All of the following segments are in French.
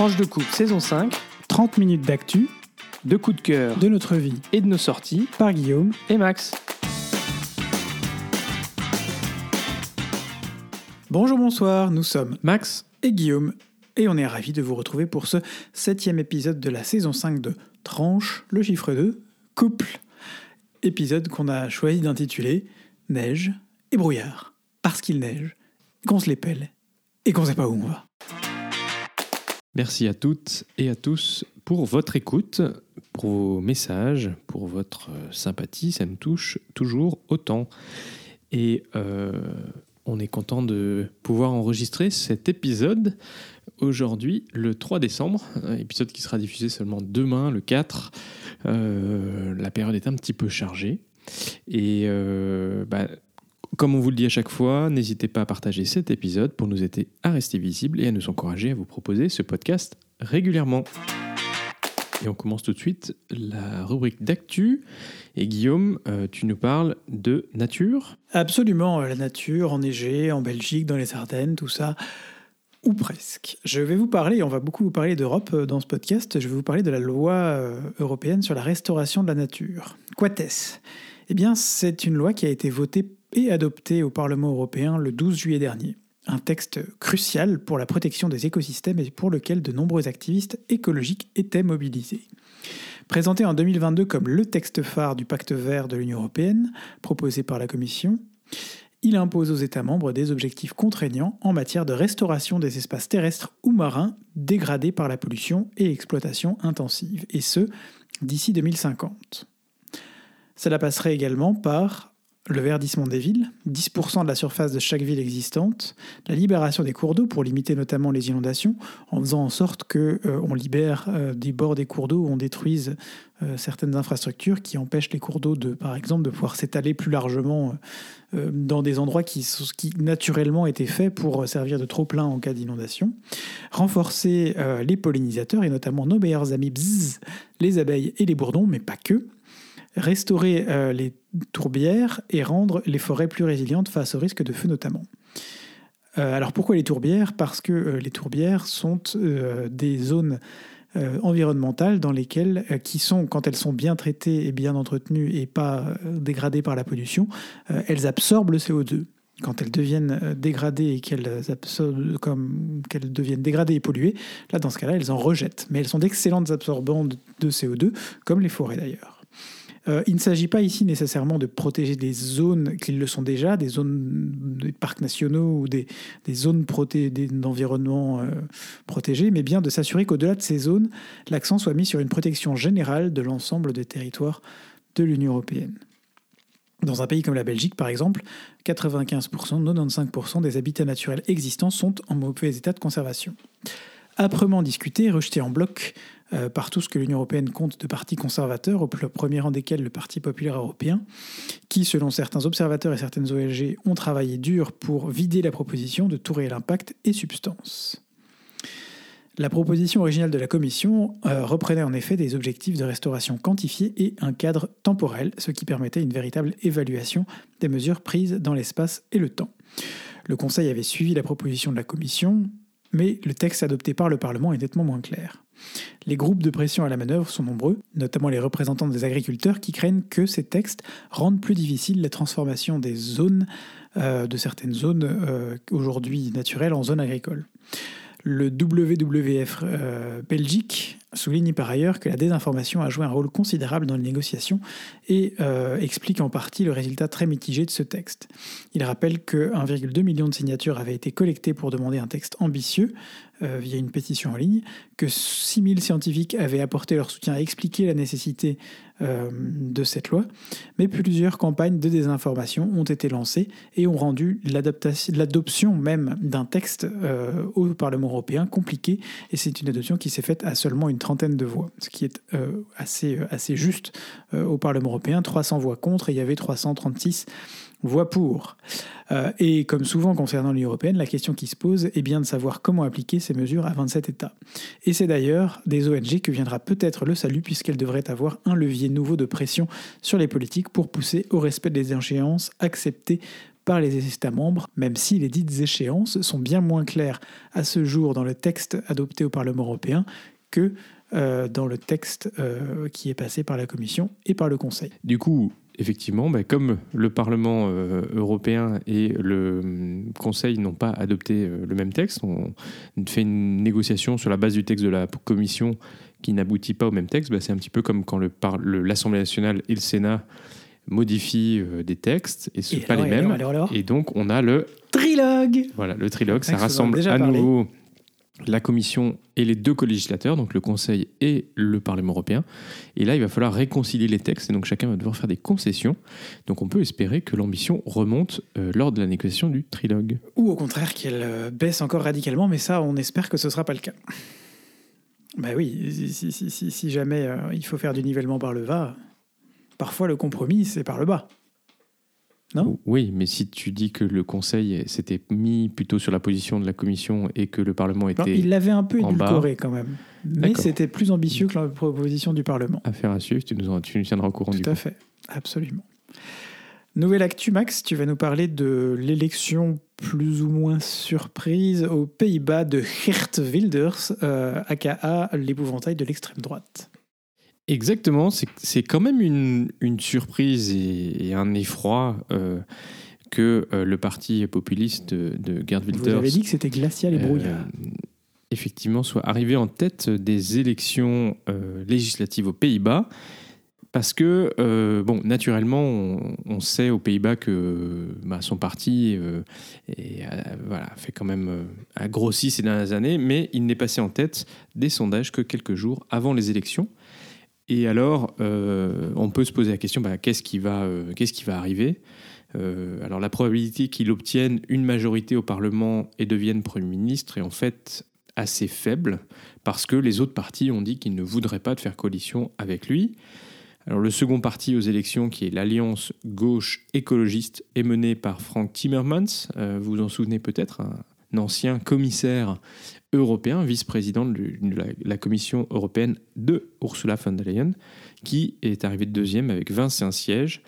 Tranche de coupe saison 5, 30 minutes d'actu, de coups de cœur de notre vie et de nos sorties par Guillaume et Max. Bonjour, bonsoir, nous sommes Max et Guillaume et on est ravis de vous retrouver pour ce septième épisode de la saison 5 de Tranche, le chiffre 2, couple. Épisode qu'on a choisi d'intituler Neige et brouillard. Parce qu'il neige, qu'on se les pèle et qu'on sait pas où on va. Merci à toutes et à tous pour votre écoute, pour vos messages, pour votre euh, sympathie. Ça nous touche toujours autant. Et euh, on est content de pouvoir enregistrer cet épisode aujourd'hui, le 3 décembre, épisode qui sera diffusé seulement demain, le 4. Euh, la période est un petit peu chargée. Et bah, comme on vous le dit à chaque fois, n'hésitez pas à partager cet épisode pour nous aider à rester visibles et à nous encourager à vous proposer ce podcast régulièrement. Et on commence tout de suite la rubrique d'actu. Et Guillaume, euh, tu nous parles de nature Absolument, euh, la nature, enneigée, en Belgique, dans les Ardennes, tout ça. Ou presque. Je vais vous parler, on va beaucoup vous parler d'Europe euh, dans ce podcast, je vais vous parler de la loi européenne sur la restauration de la nature. Quates Eh bien, c'est une loi qui a été votée et adopté au Parlement européen le 12 juillet dernier. Un texte crucial pour la protection des écosystèmes et pour lequel de nombreux activistes écologiques étaient mobilisés. Présenté en 2022 comme le texte phare du pacte vert de l'Union européenne, proposé par la Commission, il impose aux États membres des objectifs contraignants en matière de restauration des espaces terrestres ou marins dégradés par la pollution et exploitation intensive, et ce, d'ici 2050. Cela passerait également par le verdissement des villes, 10% de la surface de chaque ville existante, la libération des cours d'eau pour limiter notamment les inondations, en faisant en sorte qu'on euh, libère euh, des bords des cours d'eau, on détruise euh, certaines infrastructures qui empêchent les cours d'eau, de, par exemple, de pouvoir s'étaler plus largement dans des endroits qui, qui, naturellement étaient faits pour servir de trop-plein en cas d'inondation. Renforcer les pollinisateurs, et notamment nos meilleurs amis, les abeilles et les bourdons, mais pas que restaurer euh, les tourbières et rendre les forêts plus résilientes face au risque de feu notamment. Euh, alors pourquoi les tourbières? Parce que euh, les tourbières sont des zones environnementales dans lesquelles, qui sont, quand elles sont bien traitées et bien entretenues et pas dégradées par la pollution, elles absorbent le CO2 quand elles deviennent dégradées et qu'elles comme qu'elles deviennent dégradées et polluées, là dans ce cas-là, elles en rejettent. Mais elles sont d'excellentes absorbantes de CO2, comme les forêts d'ailleurs. Euh, il ne s'agit pas ici nécessairement de protéger des zones qui le sont déjà, des zones des parcs nationaux ou des, zones d'environnement euh, protégées, mais bien de s'assurer qu'au-delà de ces zones, l'accent soit mis sur une protection générale de l'ensemble des territoires de l'Union européenne. Dans un pays comme la Belgique, par exemple, 95%, 95% des habitats naturels existants sont en mauvais état de conservation. Âprement discuté, rejeté en bloc euh, par tout ce que l'Union européenne compte de partis conservateurs, au premier rang desquels le Parti populaire européen, qui, selon certains observateurs et certaines ONG, ont travaillé dur pour vider la proposition de tout réel impact et substance. La proposition originale de la Commission euh, reprenait en effet des objectifs de restauration quantifiés et un cadre temporel, ce qui permettait une véritable évaluation des mesures prises dans l'espace et le temps. Le Conseil avait suivi la proposition de la Commission, mais le texte adopté par le Parlement est nettement moins clair. Les groupes de pression à la manœuvre sont nombreux, notamment les représentants des agriculteurs qui craignent que ces textes rendent plus difficile la transformation des zones, euh, de certaines zones euh, aujourd'hui naturelles en zones agricoles. Le WWF euh, Belgique souligne par ailleurs que la désinformation a joué un rôle considérable dans les négociations et explique en partie le résultat très mitigé de ce texte. Il rappelle que 1,2 million de signatures avaient été collectées pour demander un texte ambitieux, euh, via une pétition en ligne, que 6000 scientifiques avaient apporté leur soutien à expliquer la nécessité euh, de cette loi, mais plusieurs campagnes de désinformation ont été lancées et ont rendu l'adoption même d'un texte euh, au Parlement européen compliqué, et c'est une adoption qui s'est faite à seulement une trentaine de voix, ce qui est assez, assez juste au Parlement européen, 300 voix contre et il y avait 336 voix pour. Euh, et comme souvent concernant l'Union européenne, la question qui se pose est bien de savoir comment appliquer ces mesures à 27 États. Et c'est d'ailleurs des ONG que viendra peut-être le salut puisqu'elles devraient avoir un levier nouveau de pression sur les politiques pour pousser au respect des échéances acceptées par les États membres, même si les dites échéances sont bien moins claires à ce jour dans le texte adopté au Parlement européen que euh, dans le texte euh, qui est passé par la Commission et par le Conseil. Du coup, effectivement, bah, comme le Parlement euh, européen et le hum, Conseil n'ont pas adopté le même texte, on fait une négociation sur la base du texte de la Commission qui n'aboutit pas au même texte. Bah, c'est un petit peu comme quand l'Assemblée nationale et le Sénat modifient des textes et ce ne sont pas les mêmes. Et donc, on a le trilogue. Voilà, le trilogue, ça rassemble à nouveau la Commission et les deux co-législateurs, donc le Conseil et le Parlement européen. Et là, il va falloir réconcilier les textes, et donc chacun va devoir faire des concessions. Donc on peut espérer que l'ambition remonte euh, lors de la négociation du trilogue. Ou au contraire qu'elle euh, baisse encore radicalement, mais ça, on espère que ce ne sera pas le cas. Bah oui, si, si jamais euh, il faut faire du nivellement par le bas, parfois le compromis, c'est par le bas. Oui, mais si tu dis que le Conseil s'était mis plutôt sur la position de la Commission et que le Parlement était. il l'avait un peu édulcoré quand même. Mais c'était plus ambitieux que la proposition du Parlement. Affaire à suivre, tu nous, tu nous tiendras au courant Tout du Tout à fait, absolument. Nouvelle actu, Max, tu vas nous parler de l'élection plus ou moins surprise aux Pays-Bas de Geert Wilders, euh, aka l'épouvantail de l'extrême droite. Exactement, c'est quand même une, surprise et, un effroi euh, que euh, le parti populiste de, de Gerd Wilders... Vous avez dit que c'était glacial et euh, brouillard. effectivement, soit arrivé en tête des élections législatives aux Pays-Bas. Parce que, bon, naturellement, on, sait aux Pays-Bas que bah, son parti voilà, fait quand même a grossi ces dernières années, mais il n'est passé en tête des sondages que quelques jours avant les élections. Et alors, euh, on peut se poser la question, bah, qu'est-ce qui, va, euh, qu'est-ce qui va arriver? Euh, Alors, la probabilité qu'il obtienne une majorité au Parlement et devienne Premier ministre est en fait assez faible, parce que les autres partis ont dit qu'ils ne voudraient pas de faire coalition avec lui. Alors, le second parti aux élections, qui est l'Alliance gauche écologiste, est mené par Frank Timmermans. vous vous en souvenez peut-être, un ancien commissaire européen, vice-président de la, Commission européenne de Ursula von der Leyen, qui est arrivé deuxième avec 25 sièges,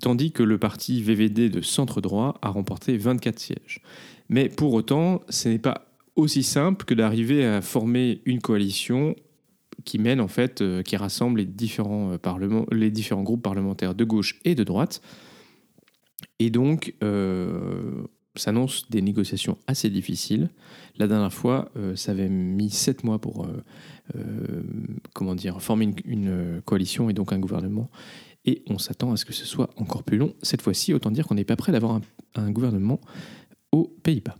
tandis que le parti VVD de centre droit a remporté 24 sièges. Mais pour autant, ce n'est pas aussi simple que d'arriver à former une coalition qui mène en fait, euh, qui rassemble les différents, euh, parlements, les différents groupes parlementaires de gauche et de droite. Et donc, euh, s'annonce des négociations assez difficiles. La dernière fois, euh, ça avait mis sept mois pour euh, euh, former une, coalition et donc un gouvernement. Et on s'attend à ce que ce soit encore plus long. Cette fois-ci, autant dire qu'on n'est pas prêt d'avoir un, gouvernement aux Pays-Bas.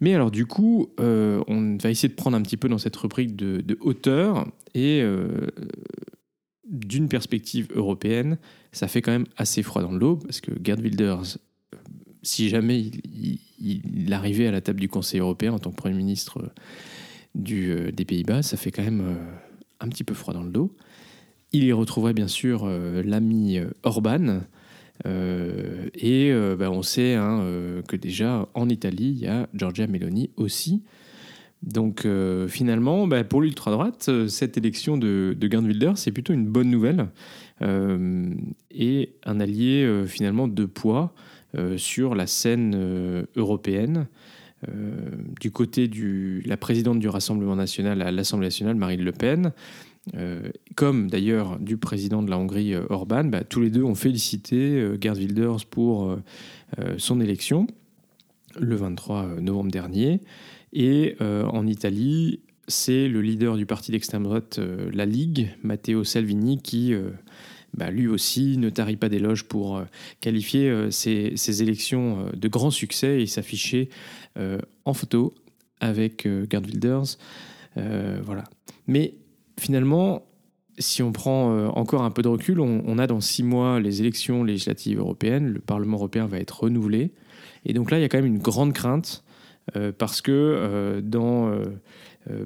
Mais alors du coup, on va essayer de prendre un petit peu dans cette rubrique de, de hauteur et d'une perspective européenne, ça fait quand même assez froid dans le dos parce que Gerd Wilders si jamais il, arrivait à la table du Conseil européen en tant que Premier ministre euh, euh, des Pays-Bas, ça fait quand même euh, un petit peu froid dans le dos. Il y retrouverait bien sûr l'ami Orban. et bah, on sait hein, que déjà en Italie, il y a Giorgia Meloni aussi. Donc finalement, bah, pour l'ultra-droite, cette élection de, de Gerd Wilders, c'est plutôt une bonne nouvelle. et un allié finalement de poids sur la scène euh, européenne. Euh, du côté de la présidente du Rassemblement national à l'Assemblée nationale, Marine Le Pen, comme d'ailleurs du président de la Hongrie, Orban, bah, tous les deux ont félicité Gerd Wilders pour son élection le 23 novembre dernier. Et en Italie, c'est le leader du parti d'extrême droite, la Ligue, Matteo Salvini, qui bah, lui aussi ne tarit pas d'éloges pour euh, qualifier euh, ces, élections euh, de grand succès et s'afficher en photo avec Gerd Wilders. voilà. Mais finalement, si on prend encore un peu de recul, on, a dans six mois les élections législatives européennes, le Parlement européen va être renouvelé. Et donc là, il y a quand même une grande crainte parce que dans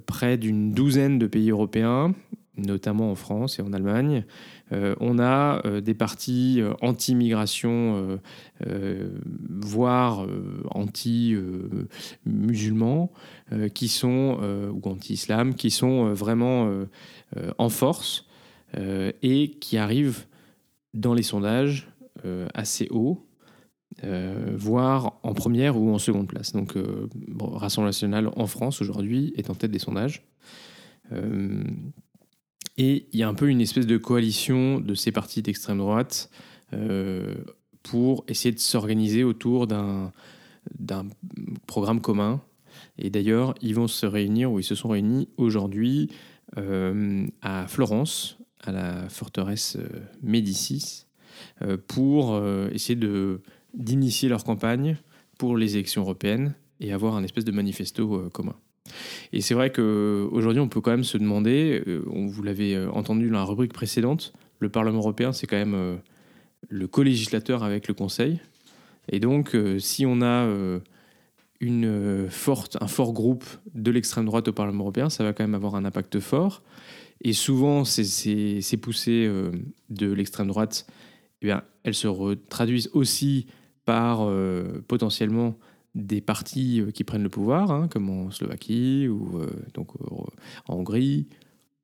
près d'une douzaine de pays européens, notamment en France et en Allemagne, euh, on a euh, des partis euh, anti-immigration, voire anti-musulmans, qui sont, ou anti-islam, qui sont vraiment en force et qui arrivent dans les sondages assez haut. voire en première ou en seconde place. Donc, Rassemblement national en France aujourd'hui est en tête des sondages. Et il y a un peu une espèce de coalition de ces partis d'extrême droite pour essayer de s'organiser autour d'un programme commun. Et d'ailleurs, ils vont se réunir, ou ils se sont réunis aujourd'hui euh, à Florence, à la forteresse euh, Médicis, euh, pour essayer d'initier leur campagne pour les élections européennes et avoir un espèce de manifesto commun. Et c'est vrai qu'aujourd'hui, on peut quand même se demander, on vous l'avez entendu dans la rubrique précédente, le Parlement européen, c'est quand même le co-législateur avec le Conseil. Et donc, euh, si on a euh, une euh, forte, un fort groupe de l'extrême droite au Parlement européen, ça va quand même avoir un impact fort. Et souvent, ces, poussées de l'extrême droite, eh bien, elles se traduisent aussi par potentiellement des partis qui prennent le pouvoir, hein, comme en Slovaquie ou donc en Hongrie,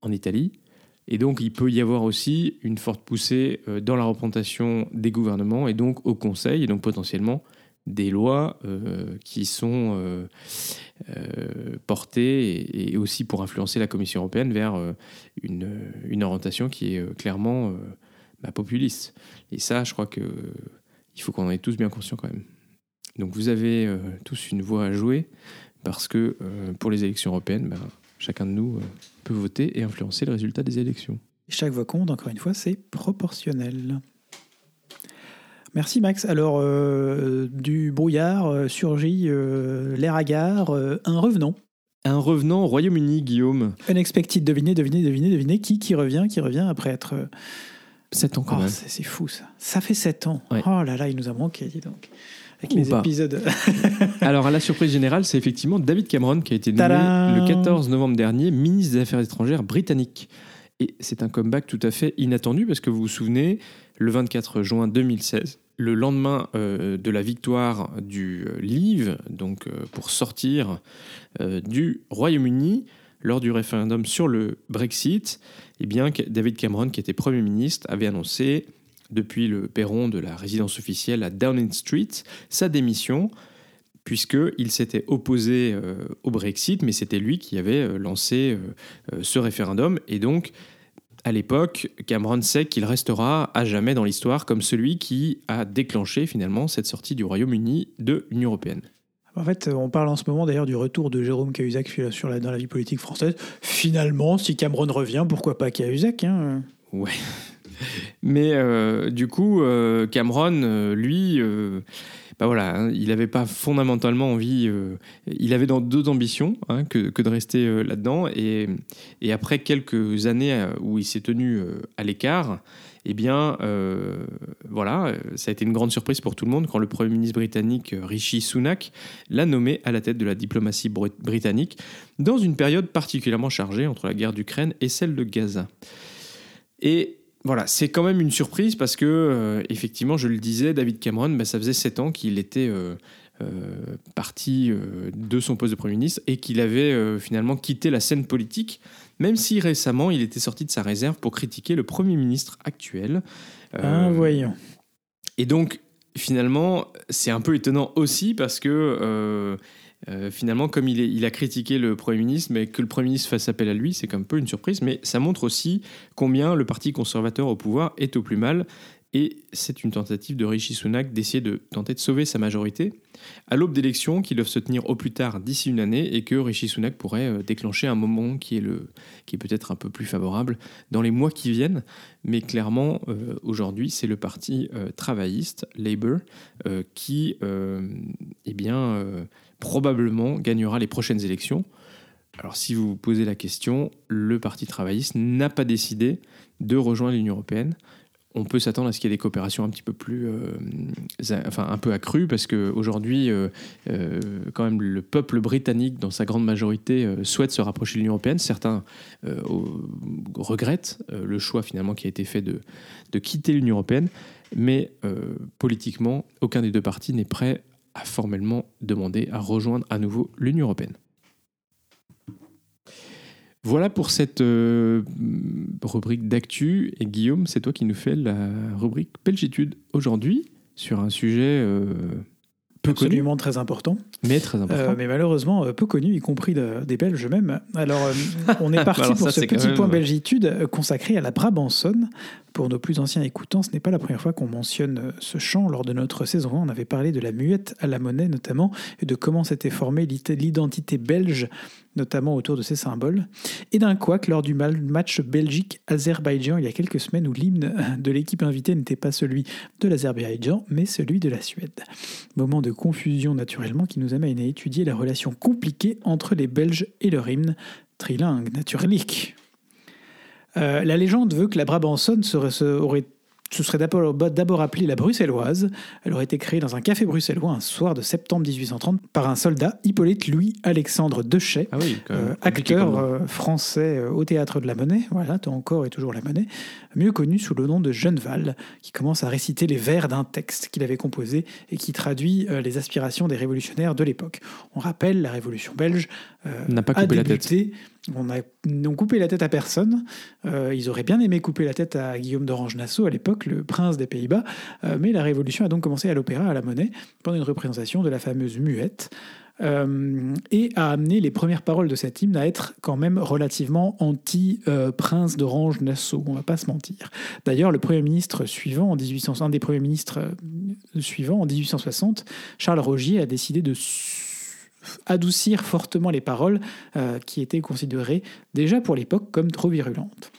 en Italie. Et donc, il peut y avoir aussi une forte poussée euh, dans la représentation des gouvernements et donc au Conseil, et donc potentiellement des lois euh, qui sont euh, portées et, aussi pour influencer la Commission européenne vers une, orientation qui est clairement bah, populiste. Et ça, je crois qu'il faut qu'on en ait tous bien conscients quand même. Donc vous avez tous une voix à jouer parce que pour les élections européennes, bah, chacun de nous peut voter et influencer le résultat des élections. Chaque voix compte, encore une fois, c'est proportionnel. Merci Max. Alors, euh, du brouillard euh, surgit euh, l'air hagard, un revenant. Un revenant au Royaume-Uni, Guillaume. Unexpected, devinez, devinez, devinez, devinez, qui, qui revient, qui revient après être... 7 ans quand oh, même. C'est fou ça. Ça fait 7 ans. Oh là là, il nous a manqué, dis donc avec les épisodes. Alors, à la surprise générale, c'est effectivement David Cameron qui a été nommé le 14 novembre dernier ministre des Affaires étrangères britannique. Et c'est un comeback tout à fait inattendu parce que vous vous souvenez, le 24 juin 2016, le lendemain euh, de la victoire du euh, Leave, donc euh, pour sortir du Royaume-Uni lors du référendum sur le Brexit, eh bien, David Cameron, qui était Premier ministre, avait annoncé depuis le perron de la résidence officielle à Downing Street sa démission puisqu'il s'était opposé euh, au Brexit, mais c'était lui qui avait euh, lancé euh, ce référendum. Et donc, à l'époque, Cameron sait qu'il restera à jamais dans l'histoire comme celui qui a déclenché finalement cette sortie du Royaume-Uni de l'Union européenne. En fait, on parle en ce moment d'ailleurs du retour de Jérôme Cahuzac sur la, dans la vie politique française. Finalement, si Cameron revient, pourquoi pas Cahuzac hein? Ouais, mais euh, du coup, euh, Cameron, euh, lui, bah voilà, hein, il n'avait pas fondamentalement envie. il avait dans deux ambitions hein, que, que, de rester là-dedans. Et, et, après quelques années où il s'est tenu à l'écart, eh bien, voilà, ça a été une grande surprise pour tout le monde quand le Premier ministre britannique Rishi Sunak l'a nommé à la tête de la diplomatie britannique dans une période particulièrement chargée entre la guerre d'Ukraine et celle de Gaza. Et voilà, c'est quand même une surprise parce que, euh, effectivement, je le disais, David Cameron, bah, ça faisait sept ans qu'il était euh, euh, parti de son poste de Premier ministre et qu'il avait finalement quitté la scène politique, même si récemment il était sorti de sa réserve pour critiquer le Premier ministre actuel. ah, voyons. Et donc, finalement, c'est un peu étonnant aussi parce que euh, finalement, comme il, a critiqué le Premier ministre, mais que le Premier ministre fasse appel à lui, c'est un peu une surprise, mais ça montre aussi combien le Parti conservateur au pouvoir est au plus mal. Et c'est une tentative de Rishi Sunak d'essayer de tenter de sauver sa majorité à l'aube d'élections qui doivent se tenir au plus tard d'ici une année et que Rishi Sunak pourrait euh, déclencher un moment qui est, peut-être un peu plus favorable dans les mois qui viennent. Mais clairement, euh, aujourd'hui, c'est le parti travailliste, Labour, qui eh bien, probablement gagnera les prochaines élections. Alors si vous vous posez la question, le Parti travailliste n'a pas décidé de rejoindre l'Union européenne. On peut s'attendre à ce qu'il y ait des coopérations un petit peu plus, euh, enfin un peu accrues, parce qu'aujourd'hui, euh, euh, quand même, le peuple britannique, dans sa grande majorité, souhaite se rapprocher de l'Union européenne. Certains regrettent le choix finalement qui a été fait de, quitter l'Union européenne, mais politiquement, aucun des deux partis n'est prêt a formellement demandé à rejoindre à nouveau l'Union européenne. Voilà pour cette euh, rubrique d'actu. Et Guillaume, c'est toi qui nous fais la rubrique Belgitude aujourd'hui. sur un sujet euh, peu Absolument très important. Mais très important. Euh, mais malheureusement euh, peu connu, y compris de- des Belges eux-mêmes. Alors, euh, on est parti Alors pour ça, ce petit même- point belgitude consacré à la Brabançonne. Pour nos plus anciens écoutants, ce n'est pas la première fois qu'on mentionne ce chant. Lors de notre saison 1, on avait parlé de la muette à la monnaie notamment, et de comment s'était formée l'identité- belge, notamment autour de ces symboles. Et d'un couac lors du match Belgique-Azerbaïdjan il y a quelques semaines où l'hymne de l'équipe invitée n'était pas celui de l'Azerbaïdjan, mais celui de la Suède. Moment de confusion naturellement qui nous amène à étudier la relation compliquée entre les Belges et leur hymne trilingue, naturlich. Euh, la légende veut que la Brabançonne serait, se, aurait, se serait d'abord appelée la Bruxelloise. Elle aurait été créée dans un café bruxellois un soir de septembre 1830 par un soldat, Hippolyte Louis-Alexandre Dechet, ah oui, euh, acteur euh, français euh, au théâtre de la Monnaie, voilà, encore et toujours la Monnaie, mieux connu sous le nom de Genneval, qui commence à réciter les vers d'un texte qu'il avait composé et qui traduit euh, les aspirations des révolutionnaires de l'époque. On rappelle, la révolution belge euh, N'a pas a coupé la tête. débuté. On a n'ont coupé la tête à personne. Euh, ils auraient bien aimé couper la tête à Guillaume d'Orange-Nassau à l'époque, le prince des Pays-Bas. Mais la révolution a donc commencé à l'opéra, à la Monnaie, pendant une représentation de la fameuse muette. Euh, et a amené les premières paroles de cet hymne à être quand même relativement anti-prince d'Orange-Nassau, on va pas se mentir. D'ailleurs, le premier ministre suivant, en 1800, un des premiers ministres euh, suivants, en 1860, Charles Rogier a décidé de adoucir fortement les paroles euh, qui étaient considérées déjà pour l'époque comme trop virulentes.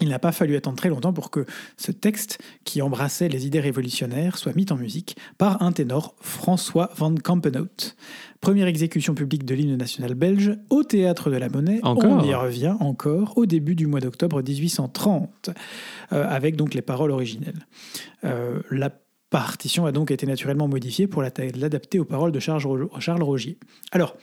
Il n'a pas fallu attendre très longtemps pour que ce texte, qui embrassait les idées révolutionnaires, soit mis en musique par un ténor, François van Campenhout. Première exécution publique de l'hymne national belge au théâtre de la Monnaie. Encore On y revient encore au début du mois d'octobre 1830, euh, avec donc les paroles originelles. Euh, la partition a donc été naturellement modifiée pour la- l'adapter aux paroles de Charles Rogier. Alors,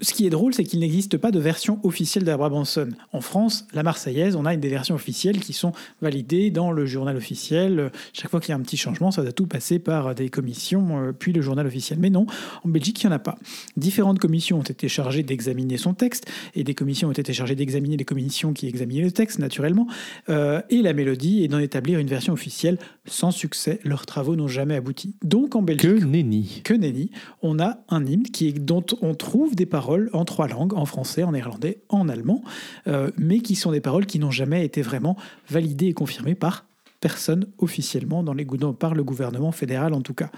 ce qui est drôle, c'est qu'il n'existe pas de version officielle de la Brabançonne. En France, la Marseillaise, on a des versions officielles qui sont validées dans le journal officiel. Chaque fois qu'il y a un petit changement, ça doit tout passer par des commissions, euh, puis le journal officiel. Mais non, en Belgique, il n'y en a pas. Différentes commissions ont été chargées d'examiner son texte, et des commissions ont été chargées d'examiner les commissions qui examinaient le texte, naturellement, euh, et la mélodie, et d'en établir une version officielle. Sans succès, leurs travaux n'ont jamais abouti. Donc en Belgique, Que nenni. que nenni, on a un hymne qui dont on trouve des paroles en trois langues, en français, en néerlandais, en allemand, euh, mais qui sont des paroles qui n'ont jamais été vraiment validées et confirmées par personne officiellement, dans les, par le gouvernement fédéral en tout cas.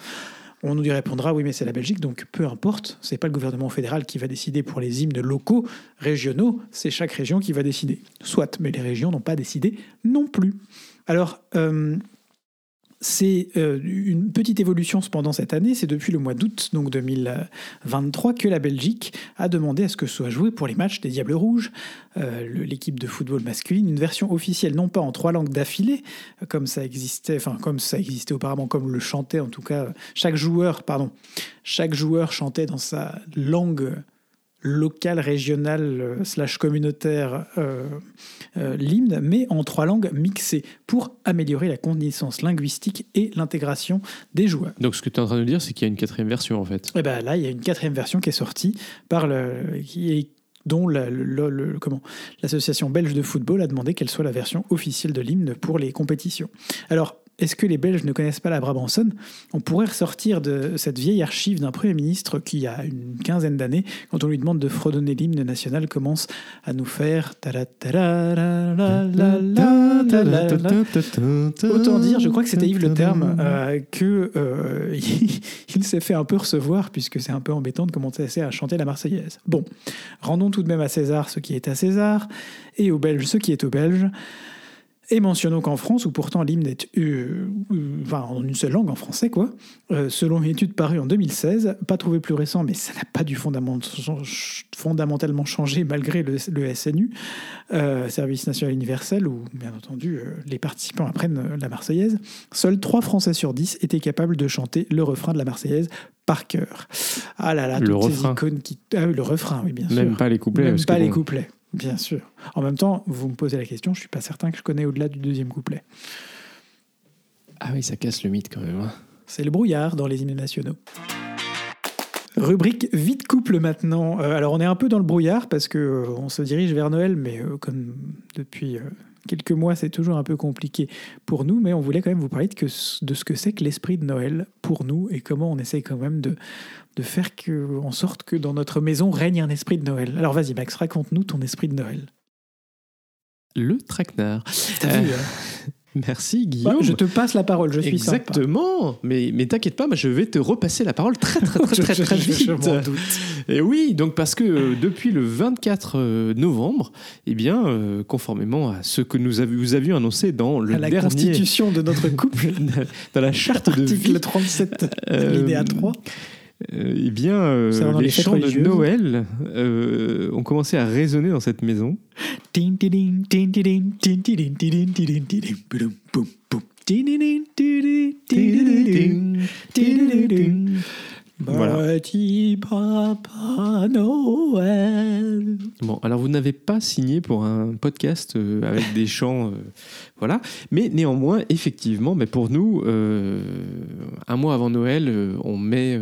On nous y répondra, oui, mais c'est la Belgique, donc peu importe, c'est pas le gouvernement fédéral qui va décider pour les hymnes locaux, régionaux, c'est chaque région qui va décider. Soit, mais les régions n'ont pas décidé non plus. Alors, euh, c'est euh, une petite évolution cependant cette année. C'est depuis le mois d'août donc 2023 que la Belgique a demandé à ce que soit joué pour les matchs des Diables Rouges, euh, l'équipe de football masculine, une version officielle non pas en trois langues d'affilée comme ça existait, enfin comme ça existait auparavant, comme le chantait en tout cas chaque joueur, pardon, chaque joueur chantait dans sa langue locale, régionale, euh, slash communautaire euh, euh, l'hymne, mais en trois langues mixées pour améliorer la connaissance linguistique et l'intégration des joueurs. Donc ce que tu es en train de dire, c'est qu'il y a une quatrième version en fait. Et ben là, il y a une quatrième version qui est sortie par le, qui est- dont la- le- le- comment l'association belge de football a demandé qu'elle soit la version officielle de l'hymne pour les compétitions. Alors. Est-ce que les Belges ne connaissent pas la Brabançonne On pourrait ressortir de cette vieille archive d'un Premier ministre qui, a une quinzaine d'années, quand on lui demande de fredonner l'hymne national, commence à nous faire... Autant dire, je crois que c'était Yves Le Terme, euh, que euh, il s'est fait un peu recevoir, puisque c'est un peu embêtant de commencer à chanter la Marseillaise. Bon, rendons tout de même à César ce qui est à César, et aux Belges ce qui est aux Belges. Et mentionnons qu'en France, où pourtant l'hymne est euh, euh, enfin, en une seule langue, en français, quoi, euh, selon une étude parue en 2016, pas trouvé plus récent, mais ça n'a pas dû fondament- fondamentalement changer malgré le, le SNU, euh, Service National Universel, où bien entendu les participants apprennent la Marseillaise, seuls 3 Français sur 10 étaient capables de chanter le refrain de la Marseillaise par cœur. Ah là là, Le toutes ces refrain. icônes qui... Ah oui, le refrain, oui, bien sûr. Même pas les couplets. Même parce pas que les bon, couplets, bien sûr. En même temps, vous me posez la question, je suis pas certain que je connais au-delà du deuxième couplet. Ah oui, ça casse le mythe quand même. hein. C'est le brouillard dans les hymnes nationaux. Rubrique vite couple maintenant. Euh, alors on est un peu dans le brouillard parce que euh, on se dirige vers Noël, mais euh, comme depuis euh, quelques mois, c'est toujours un peu compliqué pour nous, mais on voulait quand même vous parler de, que, de ce que c'est que l'esprit de Noël pour nous et comment on essaye quand même de, de faire que, en sorte que dans notre maison règne un esprit de Noël. Alors vas-y Max, raconte-nous ton esprit de Noël. Le traquenard. T'as vu Euh, hein? Merci Bah, Guillaume. Je te passe la parole, je suis Exactement. Mais, mais t'inquiète pas, moi, je vais te repasser la parole très très très très, très je vite. doute. Et oui, donc parce que euh, depuis le 24 euh, novembre, eh bien, euh, conformément à ce que nous avions, vous avions annoncé dans le à la dernier, constitution de notre couple, dans la charte de article vie, 37, euh, alinéa 3 eh bien, les chants religieuses. de Noël ont commencé à résonner dans cette maison. Bon, alors vous n'avez pas signé pour un podcast avec des chants, voilà. Mais néanmoins, effectivement, mais pour nous, un mois avant Noël, on met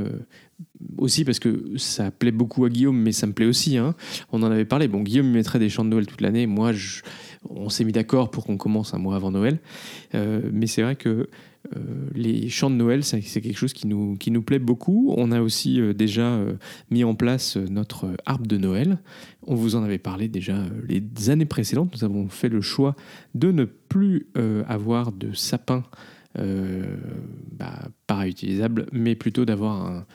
aussi parce que ça plaît beaucoup à Guillaume, mais ça me plaît aussi. hein. On en avait parlé. Bon, Guillaume mettrait des chants de Noël toute l'année. Moi, je- on s'est mis d'accord pour qu'on commence un mois avant Noël. Euh, mais c'est vrai que euh, les chants de Noël, c'est quelque chose qui nous, qui nous plaît beaucoup. On a aussi euh, déjà mis en place notre arbre de Noël. On vous en avait parlé déjà les années précédentes. Nous avons fait le choix de ne plus avoir de sapin bah, pas réutilisable, mais plutôt d'avoir un,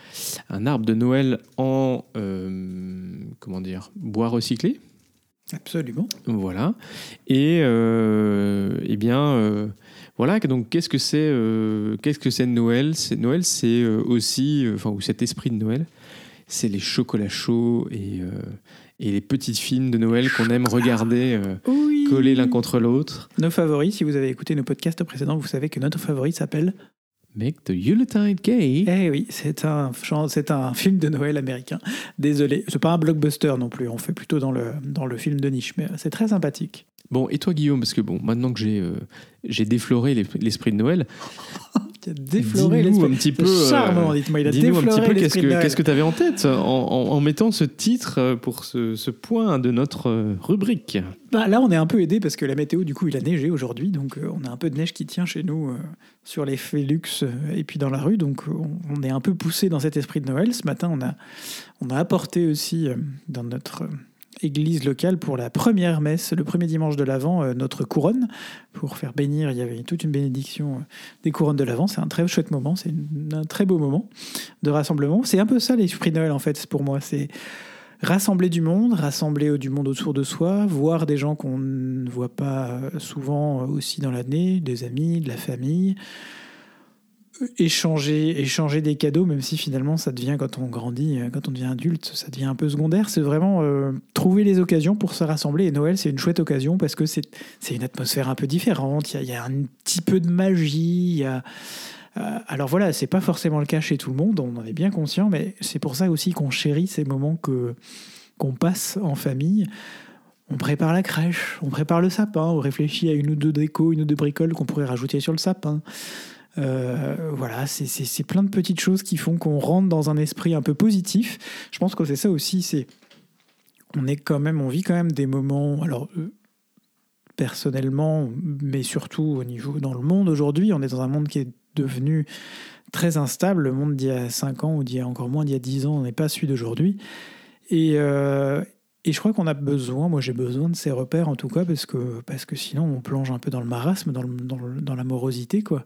un arbre de Noël en euh, comment dire bois recyclé. Absolument. Voilà. Et euh, eh bien, euh, voilà. Donc, qu'est-ce que c'est euh, Qu'est-ce que c'est Noël? C'est Noël, c'est euh, aussi, euh, enfin, ou cet esprit de Noël, c'est les chocolats chauds et, euh, et les petites films de Noël qu'on aime regarder euh, Oui. Collés l'un contre l'autre. Nos favoris, si vous avez écouté nos podcasts précédents, vous savez que notre favori s'appelle Make the Yuletide gay. Eh oui, c'est un, chan- c'est un film de Noël américain. Désolé, c'est pas un blockbuster non plus, on fait plutôt dans le, dans le film de niche, mais c'est très sympathique. Bon, et toi, Guillaume, parce que bon, maintenant que j'ai euh, j'ai défloré l'es- l'esprit de Noël, Il a défloré l'esprit. un petit peu. C'est charmant, euh, dites-moi, il a Dis-nous un défloré petit peu qu'est-ce que qu'est-ce que tu avais en tête en, en- en mettant ce titre euh, pour ce, ce point de notre euh, rubrique? Bah, là, on est un peu aidé parce que la météo, du coup, il a neigé aujourd'hui, donc euh, on a un peu de neige qui tient chez nous euh, sur les Félux euh, et puis dans la rue, donc euh, on, on est un peu poussé dans cet esprit de Noël. Ce matin, on a, on a apporté aussi euh, dans notre euh, église locale pour la première messe, le premier dimanche de l'Avent, euh, notre couronne pour faire bénir. Il y avait toute une bénédiction euh, des couronnes de l'Avent. C'est un très chouette moment, c'est un très beau moment de rassemblement. C'est un peu ça l'esprit de Noël en fait pour moi. C'est rassembler du monde, rassembler du monde autour de soi, voir des gens qu'on ne voit pas euh, souvent aussi dans l'année, des amis, de la famille, échanger, échanger des cadeaux, même si finalement ça devient quand on grandit, euh, quand on devient adulte, ça devient un peu secondaire. C'est vraiment euh, trouver les occasions pour se rassembler. Et Noël, c'est une chouette occasion parce que c'est une atmosphère un peu différente. Il y a, y a un petit peu de magie. Euh, alors voilà, c'est pas forcément le cas chez tout le monde, on en est bien conscient, mais c'est pour ça aussi qu'on chérit ces moments que qu'on passe en famille. On prépare la crèche, on prépare le sapin, on réfléchit à une ou deux décos, une ou deux bricoles qu'on pourrait rajouter sur le sapin. Euh, voilà, c'est- plein de petites choses qui font qu'on rentre dans un esprit un peu positif. Je pense que c'est ça aussi, c'est on est quand même, on vit quand même des moments. Alors euh, personnellement, mais surtout au niveau dans le monde aujourd'hui, on est dans un monde qui est devenu très instable. Le monde d'il y a 5 ans ou d'il y a encore moins d'il y a 10 ans n'est pas celui d'aujourd'hui. Et, euh, et je crois qu'on a besoin, moi j'ai besoin de ces repères en tout cas, parce que, parce que sinon on plonge un peu dans le marasme, dans, dans la morosité. Quoi.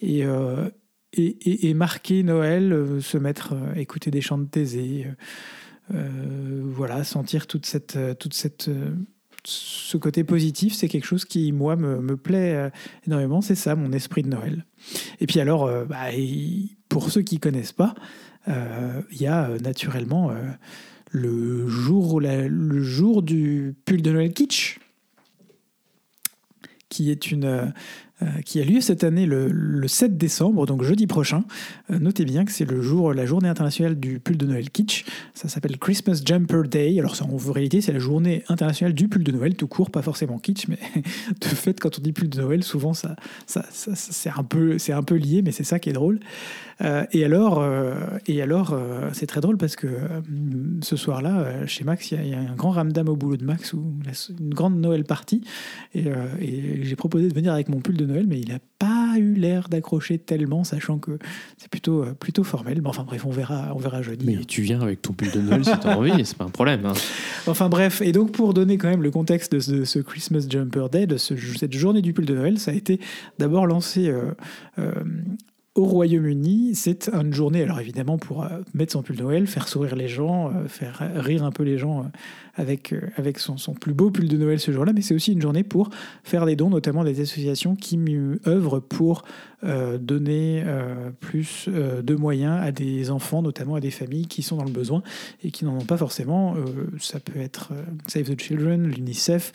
Et, euh, et, et- et marquer Noël, euh, se mettre, euh, écouter des chants de Thésée, euh, voilà, sentir toute cette, toute cette, ce côté positif, c'est quelque chose qui, moi, me, me plaît énormément. C'est ça, mon esprit de Noël. Et puis alors, bah, pour ceux qui connaissent pas, il y a naturellement le, jour, la- le jour du pull de Noël kitsch, qui est une, qui a lieu cette année le, le 7 décembre, donc jeudi prochain. Euh, notez bien que c'est le jour, la journée internationale du pull de Noël kitsch. Ça s'appelle Christmas Jumper Day. Alors en réalité, c'est la journée internationale du pull de Noël, tout court, pas forcément kitsch, mais de fait, quand on dit pull de Noël, souvent ça, ça, c'est un peu, un peu lié, mais c'est ça qui est drôle. Euh, et alors, euh, alors euh, c'est très drôle parce que euh, ce soir-là, euh, chez Max, il y, a- un grand ramdam au boulot de Max, la- une grande Noël euh, et j'ai proposé de venir avec mon pull de Noël, mais il n'a pas eu l'air d'accrocher tellement, sachant que c'est plutôt, euh, plutôt formel. Mais enfin bref, on verra, on verra jeudi. Mais tu viens avec ton pull de Noël si t'as envie, c'est pas un problème. hein. Enfin bref, et donc pour donner quand même le contexte de ce, Christmas Jumper Day, de ce- cette journée du pull de Noël, ça a été d'abord lancé euh, euh, au Royaume-Uni. C'est une journée, alors évidemment pour euh, mettre son pull de Noël, faire sourire les gens, euh, faire rire un peu les gens euh, avec, avec son, son plus beau pull de Noël ce jour-là, mais c'est aussi une journée pour faire des dons, notamment des associations qui œuvrent pour donner plus de moyens à des enfants, notamment à des familles qui sont dans le besoin et qui n'en ont pas forcément. Ça peut être Save the Children, l'UNICEF.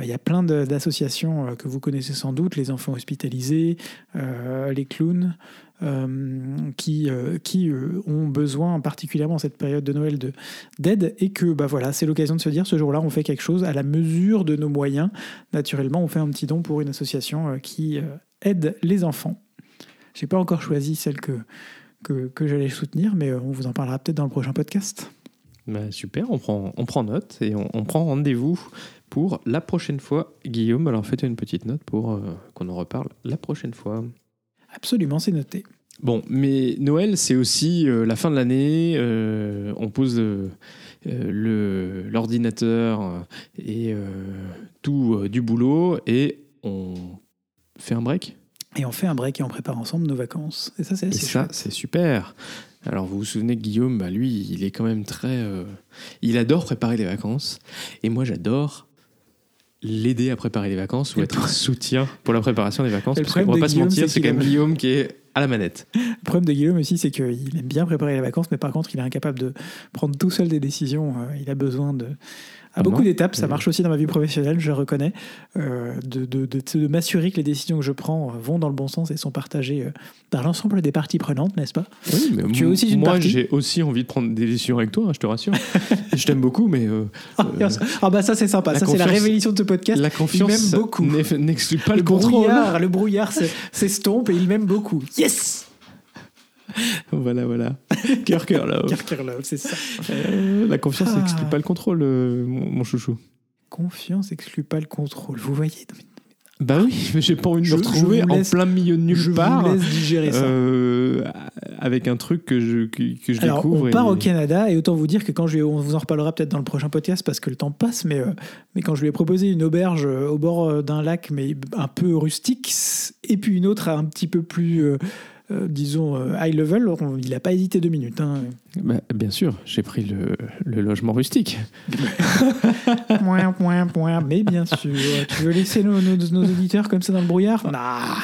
Il y a plein d'associations que vous connaissez sans doute, les enfants hospitalisés, les clowns. Euh, qui, euh, qui euh, ont besoin particulièrement en cette période de Noël de d'aide et que bah voilà c'est l'occasion de se dire ce jour-là on fait quelque chose à la mesure de nos moyens naturellement on fait un petit don pour une association qui aide les enfants j'ai pas encore choisi celle que que, j'allais soutenir mais on vous en parlera peut-être dans le prochain podcast Bah, super, on prend, on prend note et on, prend rendez-vous pour la prochaine fois. Guillaume, alors faites une petite note pour qu'on en reparle la prochaine fois. Absolument c'est noté Bon, mais Noël, c'est aussi euh, la fin de l'année. euh, on pose euh, euh, le- l'ordinateur et tout du boulot et on fait un break? et on fait un break et on prépare ensemble nos vacances et ça c'est ça, c'est super. Alors, vous vous souvenez que Guillaume, bah, lui, il est quand même très. il adore préparer les vacances. Et moi, j'adore l'aider à préparer les vacances ou être un soutien pour la préparation des vacances. Le Parce qu'on problème va de pas se Guillaume, mentir, c'est quand même Guillaume qui est à la manette. Le problème de Guillaume aussi, c'est qu'il aime bien préparer les vacances, mais par contre, il est incapable de prendre tout seul des décisions. Euh, Il a besoin de. À Ah beaucoup d'étapes, ça Oui. marche aussi dans ma vie professionnelle, je le reconnais, euh, de, de- de- de m'assurer que les décisions que je prends euh, vont dans le bon sens et sont partagées euh, par l'ensemble des parties prenantes, n'est-ce pas? Oui, mais Tu es aussi une moi, partie j'ai aussi envie de prendre des décisions avec toi, hein, je te rassure. je t'aime beaucoup, mais euh, ah, ah bah ça c'est sympa, ça c'est la révélation de ce podcast. la confiance m'aime beaucoup. n'exclut pas le le, contrôle. brouillard, le brouillard s'est- s'estompe et il m'aime beaucoup. Yes Voilà, voilà. Cœur, cœur, là. Kirker Love, c'est ça. Euh, la confiance Ah. n'exclut pas le contrôle, euh, mon, mon chouchou. Confiance exclut pas le contrôle. Vous voyez non, mais Bah oui, mais j'ai pas envie de me retrouver en laisse- plein milieu de nulle Je part. vous laisse digérer ça. euh, avec un truc que je, que, que je Alors, découvre. on part et- au Canada et autant vous dire que quand je lui ai- on vous en reparlera peut-être dans le prochain podcast parce que le temps passe, mais, euh, mais quand je lui ai proposé une auberge au bord d'un lac, mais un peu rustique, et puis une autre un petit peu plus, euh, euh, disons, euh, high level, on- il n'a pas hésité deux minutes. hein. Bah, bien sûr, j'ai pris le, le logement rustique. Point, point, point. Mais bien sûr, tu veux laisser nos, nos- nos auditeurs comme ça dans le brouillard? Nah,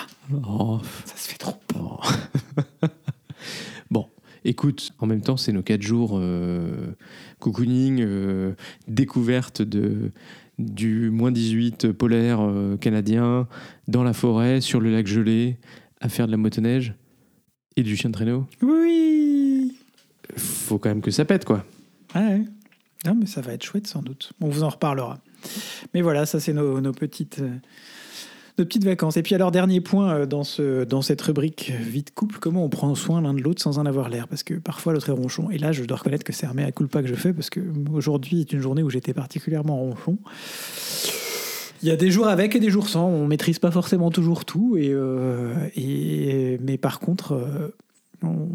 Oh, ça se fait trop. oh. bon, écoute, en même temps, c'est nos quatre jours euh, cocooning, euh, découverte de, du moins 18 polaire euh, canadien, dans la forêt, sur le lac gelé, à faire de la motoneige et du chien de traîneau. Oui Faut quand même que ça pète, quoi. Ouais. Non, mais ça va être chouette sans doute. On vous en reparlera. Mais voilà, ça c'est nos, nos petites, euh, nos petites vacances. Et puis alors, dernier point euh, dans, ce, dans cette rubrique euh, vie de couple, comment on prend soin l'un de l'autre sans en avoir l'air? Parce que parfois l'autre est ronchon. Et là, je dois reconnaître que c'est un mea culpa que je fais parce que aujourd'hui est une journée où j'étais particulièrement ronchon. Il y a des jours avec et des jours sans. On maîtrise pas forcément toujours tout. Et, euh, et, mais par contre, euh, on,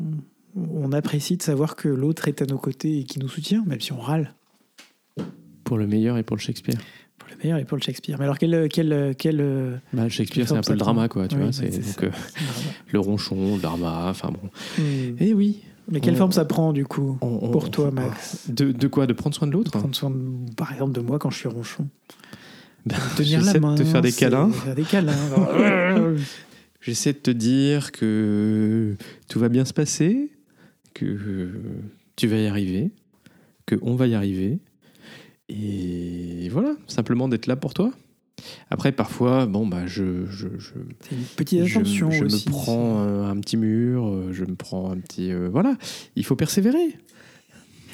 on apprécie de savoir que l'autre est à nos côtés et qui nous soutient, même si on râle. Pour le meilleur et pour le Shakespeare. Pour le meilleur et pour le Shakespeare. Mais alors, quel. quel, quel euh, Bah, le Shakespeare, c'est un peu le drama, quoi, tu Oui, vois. C'est donc, euh, le ronchon, le drama, enfin bon. Hmm. Eh oui. Mais quelle on- forme ça prend, du coup, on- on- pour toi, Max de, de quoi? De prendre soin de l'autre? Prendre soin, de- par exemple, de moi quand je suis ronchon. Bah, Tenir la main. de te faire des câlins. Faire des câlins. J'essaie de te dire que tout va bien se passer, que tu vas y arriver, que on va y arriver. Et voilà, simplement d'être là pour toi. Après, parfois, bon, bah, je, je, je, C'est une petite je, attention je aussi. me prends un petit mur, je me prends un petit. euh, voilà, il faut persévérer.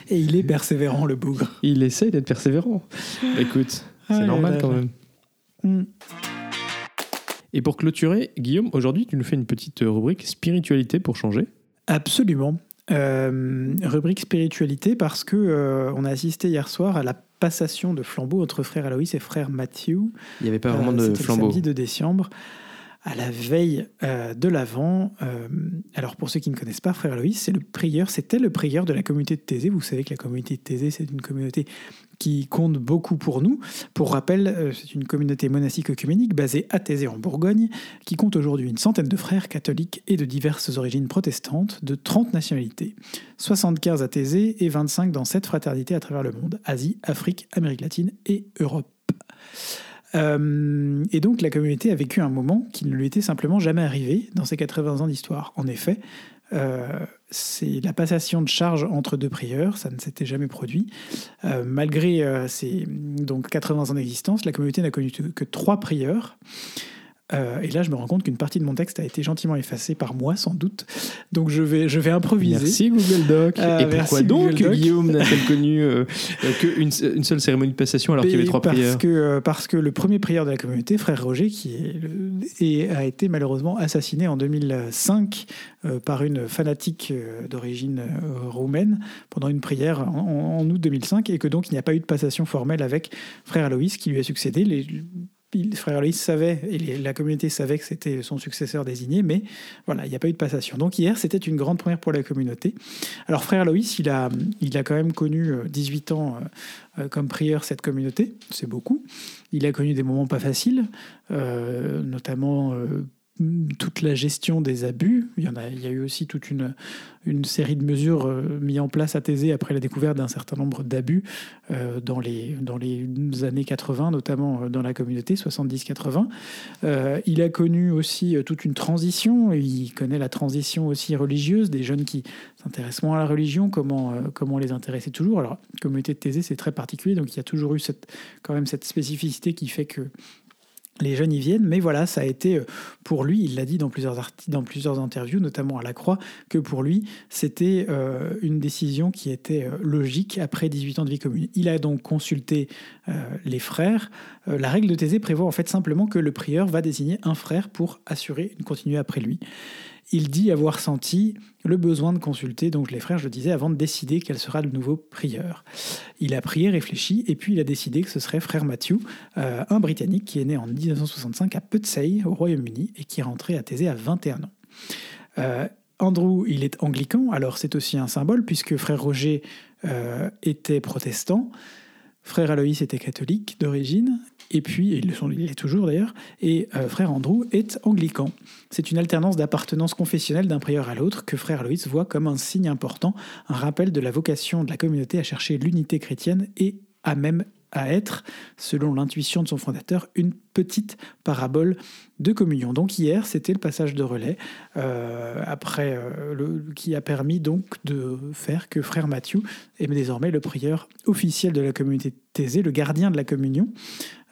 Et il est persévérant, le bougre. Il essaye d'être persévérant. Écoute, c'est normal là quand même. Hmm. Et pour clôturer, Guillaume, aujourd'hui, tu nous fais une petite rubrique spiritualité pour changer. Absolument. Euh, rubrique spiritualité parce que euh, on a assisté hier soir à la passation de flambeau entre frère Aloïs et frère Matthew. Il n'y avait pas vraiment Euh, de c'était flambeau. Le samedi de décembre, à la veille euh, de l'Avent. Euh, alors pour ceux qui ne connaissent pas, frère Aloïs, c'est le prieur, c'était le prieur de la communauté de Thésée. Vous savez que la communauté de Thésée, c'est une communauté qui compte beaucoup pour nous. Pour rappel, euh, c'est une communauté monastique œcuménique basée à Thésée en Bourgogne, qui compte aujourd'hui une centaine de frères catholiques et de diverses origines protestantes, de 30 nationalités. 75 à Thésée et 25 dans 7 fraternités à travers le monde, Asie, Afrique, Amérique latine et Europe. Euh, et donc la communauté a vécu un moment qui ne lui était simplement jamais arrivé dans ses 80 ans d'histoire. En effet, euh, c'est la passation de charge entre deux prieurs, ça ne s'était jamais produit. Euh, malgré ses donc 80 ans d'existence, la communauté n'a connu que trois prieurs. Euh, et là, je me rends compte qu'une partie de mon texte a été gentiment effacée par moi, sans doute. Donc je vais, je vais improviser. Merci Google Doc. Euh, Et pourquoi donc Google. Guillaume n'a-t-elle connu euh, qu'une une seule cérémonie de passation alors qu'il y avait trois parce prières que, euh, parce que le premier prieur de la communauté, frère Roger, qui est le- et a été malheureusement assassiné en 2005 euh, par une fanatique euh, d'origine euh, roumaine pendant une prière en, en août 2005 et que donc il n'y a pas eu de passation formelle avec frère Aloïs qui lui a succédé. Les, frère Aloïs savait, et la communauté savait que c'était son successeur désigné, mais voilà, il n'y a pas eu de passation. Donc hier, c'était une grande première pour la communauté. Alors frère Aloïs, il a, il a quand même connu euh, 18 ans euh, euh, comme prieur cette communauté, c'est beaucoup. Il a connu des moments pas faciles, euh, notamment euh, toute la gestion des abus. Il y, a, eu aussi toute une, série de mesures euh, mises en place à Thésée après la découverte d'un certain nombre d'abus euh, dans, les, années 80, notamment euh, dans la communauté, 70-80. Euh, il a connu aussi toute une transition, il connaît la transition aussi religieuse, des jeunes qui s'intéressent moins à la religion, comment, les intéresser toujours. Alors, la communauté de Thésée, c'est très particulier, donc il y a toujours eu quand même cette spécificité qui fait que les jeunes y viennent, mais voilà, ça a été euh, pour lui, il l'a dit dans plusieurs, dans plusieurs interviews, notamment à La Croix, que pour lui, c'était euh, une décision qui était euh, logique après 18 ans de vie commune. Il a donc consulté les frères. La règle de Thésée prévoit en fait simplement que le prieur va désigner un frère pour assurer une continuité après lui. Il dit avoir senti le besoin de consulter, donc les frères, je le disais, avant de décider quel sera le nouveau prieur. Il a prié, réfléchi, et puis il a décidé que ce serait frère Matthew, euh, un Britannique qui est né en 1965 à Pudsey, au Royaume-Uni, et qui est rentré à Thésée à 21 ans. Euh, Andrew, il est anglican, alors c'est aussi un symbole, puisque frère Roger euh, était protestant, frère Aloïs était catholique d'origine, et puis, il l'est toujours d'ailleurs, et euh, frère Andrew est anglican. C'est une alternance d'appartenance confessionnelle d'un prieur à l'autre que frère Aloïs voit comme un signe important, un rappel de la vocation de la communauté à chercher l'unité chrétienne et à même à être, selon l'intuition de son fondateur, une petite parabole de communion. Donc hier, c'était le passage de relais, euh, après euh, le, qui a permis donc de faire que frère Mathieu est désormais le prieur officiel de la communauté Thésée, le gardien de la communion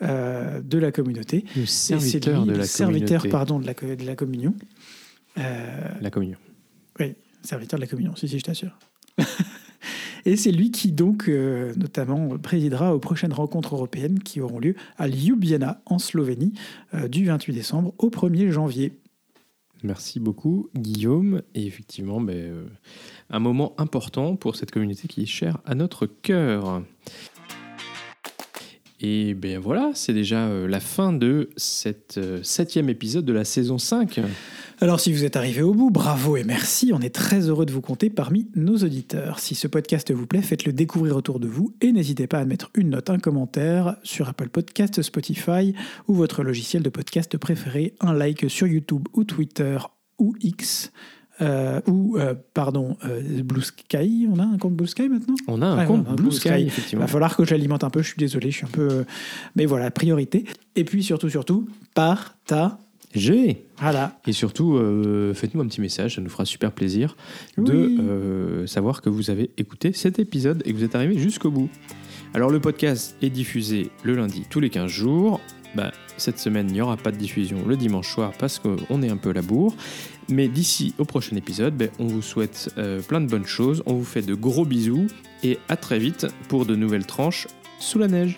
euh, de la communauté. Le serviteur lui, de le la serviteur communauté. pardon, de, la, de la communion. La communion. oui, serviteur de la communion, si, si, je t'assure. Et c'est lui qui, donc, euh, notamment, présidera aux prochaines rencontres européennes qui auront lieu à Ljubljana, en Slovénie, euh, du 28 décembre au 1er janvier. Merci beaucoup, Guillaume. Et effectivement, ben, euh, un moment important pour cette communauté qui est chère à notre cœur. Et bien voilà, c'est déjà la fin de cet septième épisode de la saison 5. Alors, si vous êtes arrivé au bout, bravo et merci. On est très heureux de vous compter parmi nos auditeurs. Si ce podcast vous plaît, faites-le découvrir autour de vous et n'hésitez pas à mettre une note, un commentaire sur Apple Podcast, Spotify ou votre logiciel de podcast préféré, un like sur YouTube ou Twitter ou X. euh, ou, euh, pardon, euh, Blue Sky. On a un compte Blue Sky maintenant? On a un Ouais, compte un Blue Blue Sky, Sky. Il va falloir que j'alimente un peu, je suis désolé, je suis un peu... Mais voilà, priorité. Et puis surtout, surtout, partage. J'ai Voilà. Et surtout, euh, faites-nous un petit message, ça nous fera super plaisir de Oui. euh, savoir que vous avez écouté cet épisode et que vous êtes arrivé jusqu'au bout. Alors le podcast est diffusé le lundi tous les 15 jours. bah, cette semaine, il n'y aura pas de diffusion le dimanche soir parce qu'on est un peu à la bourre. Mais d'ici au prochain épisode, ben, on vous souhaite euh, plein de bonnes choses, on vous fait de gros bisous et à très vite pour de nouvelles tranches sous la neige.